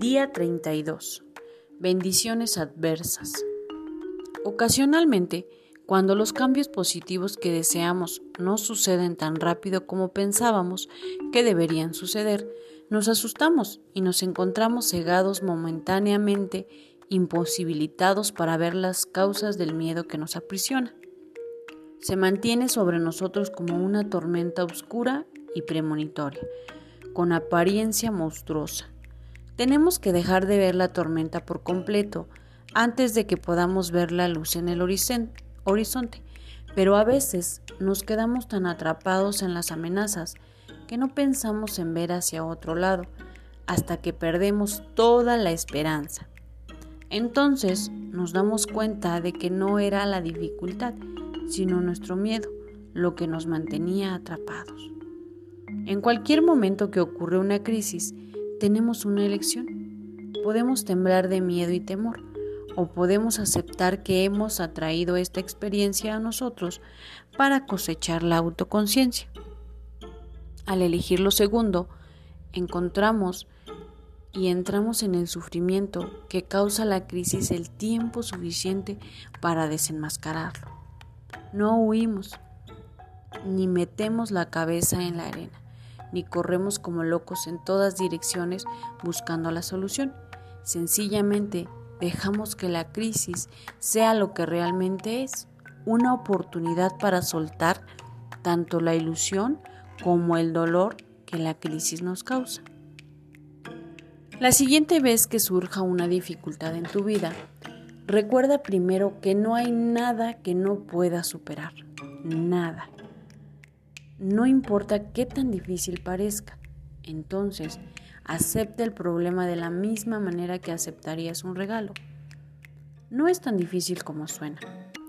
Día 32. Bendiciones adversas. Ocasionalmente, cuando los cambios positivos que deseamos no suceden tan rápido como pensábamos que deberían suceder, nos asustamos y nos encontramos cegados momentáneamente, imposibilitados para ver las causas del miedo que nos aprisiona. Se mantiene sobre nosotros como una tormenta oscura y premonitoria, con apariencia monstruosa tenemos que dejar de ver la tormenta por completo antes de que podamos ver la luz en el horizonte, pero a veces nos quedamos tan atrapados en las amenazas que no pensamos en ver hacia otro lado hasta que perdemos toda la esperanza. Entonces nos damos cuenta de que no era la dificultad, sino nuestro miedo lo que nos mantenía atrapados. En cualquier momento que ocurre una crisis, tenemos una elección. Podemos temblar de miedo y temor o podemos aceptar que hemos atraído esta experiencia a nosotros para cosechar la autoconciencia. Al elegir lo segundo, encontramos y entramos en el sufrimiento que causa la crisis el tiempo suficiente para desenmascararlo. No huimos ni metemos la cabeza en la arena ni corremos como locos en todas direcciones buscando la solución. Sencillamente dejamos que la crisis sea lo que realmente es, una oportunidad para soltar tanto la ilusión como el dolor que la crisis nos causa. La siguiente vez que surja una dificultad en tu vida, recuerda primero que no hay nada que no puedas superar, nada no importa qué tan difícil parezca. Entonces, acepta el problema de la misma manera que aceptarías un regalo. No es tan difícil como suena,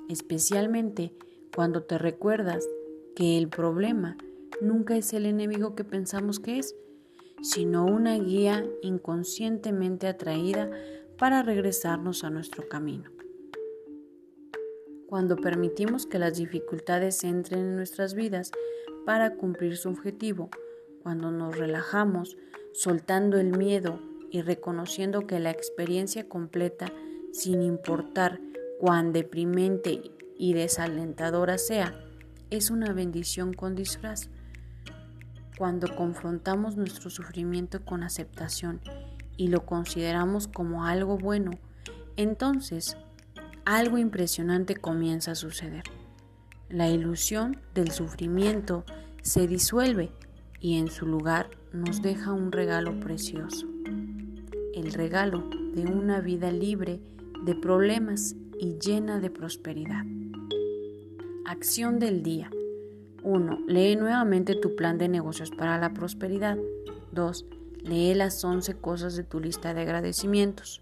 especialmente cuando te recuerdas que el problema nunca es el enemigo que pensamos que es, sino una guía inconscientemente atraída para regresarnos a nuestro camino. Cuando permitimos que las dificultades entren en nuestras vidas, para cumplir su objetivo. Cuando nos relajamos, soltando el miedo y reconociendo que la experiencia completa, sin importar cuán deprimente y desalentadora sea, es una bendición con disfraz. Cuando confrontamos nuestro sufrimiento con aceptación y lo consideramos como algo bueno, entonces algo impresionante comienza a suceder. La ilusión del sufrimiento se disuelve y en su lugar nos deja un regalo precioso. El regalo de una vida libre de problemas y llena de prosperidad. Acción del día. 1. Lee nuevamente tu plan de negocios para la prosperidad. 2. Lee las 11 cosas de tu lista de agradecimientos.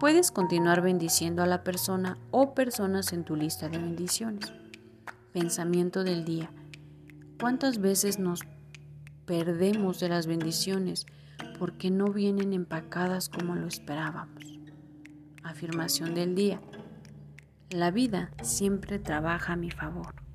Puedes continuar bendiciendo a la persona o personas en tu lista de bendiciones. Pensamiento del día. ¿Cuántas veces nos perdemos de las bendiciones porque no vienen empacadas como lo esperábamos? Afirmación del día. La vida siempre trabaja a mi favor.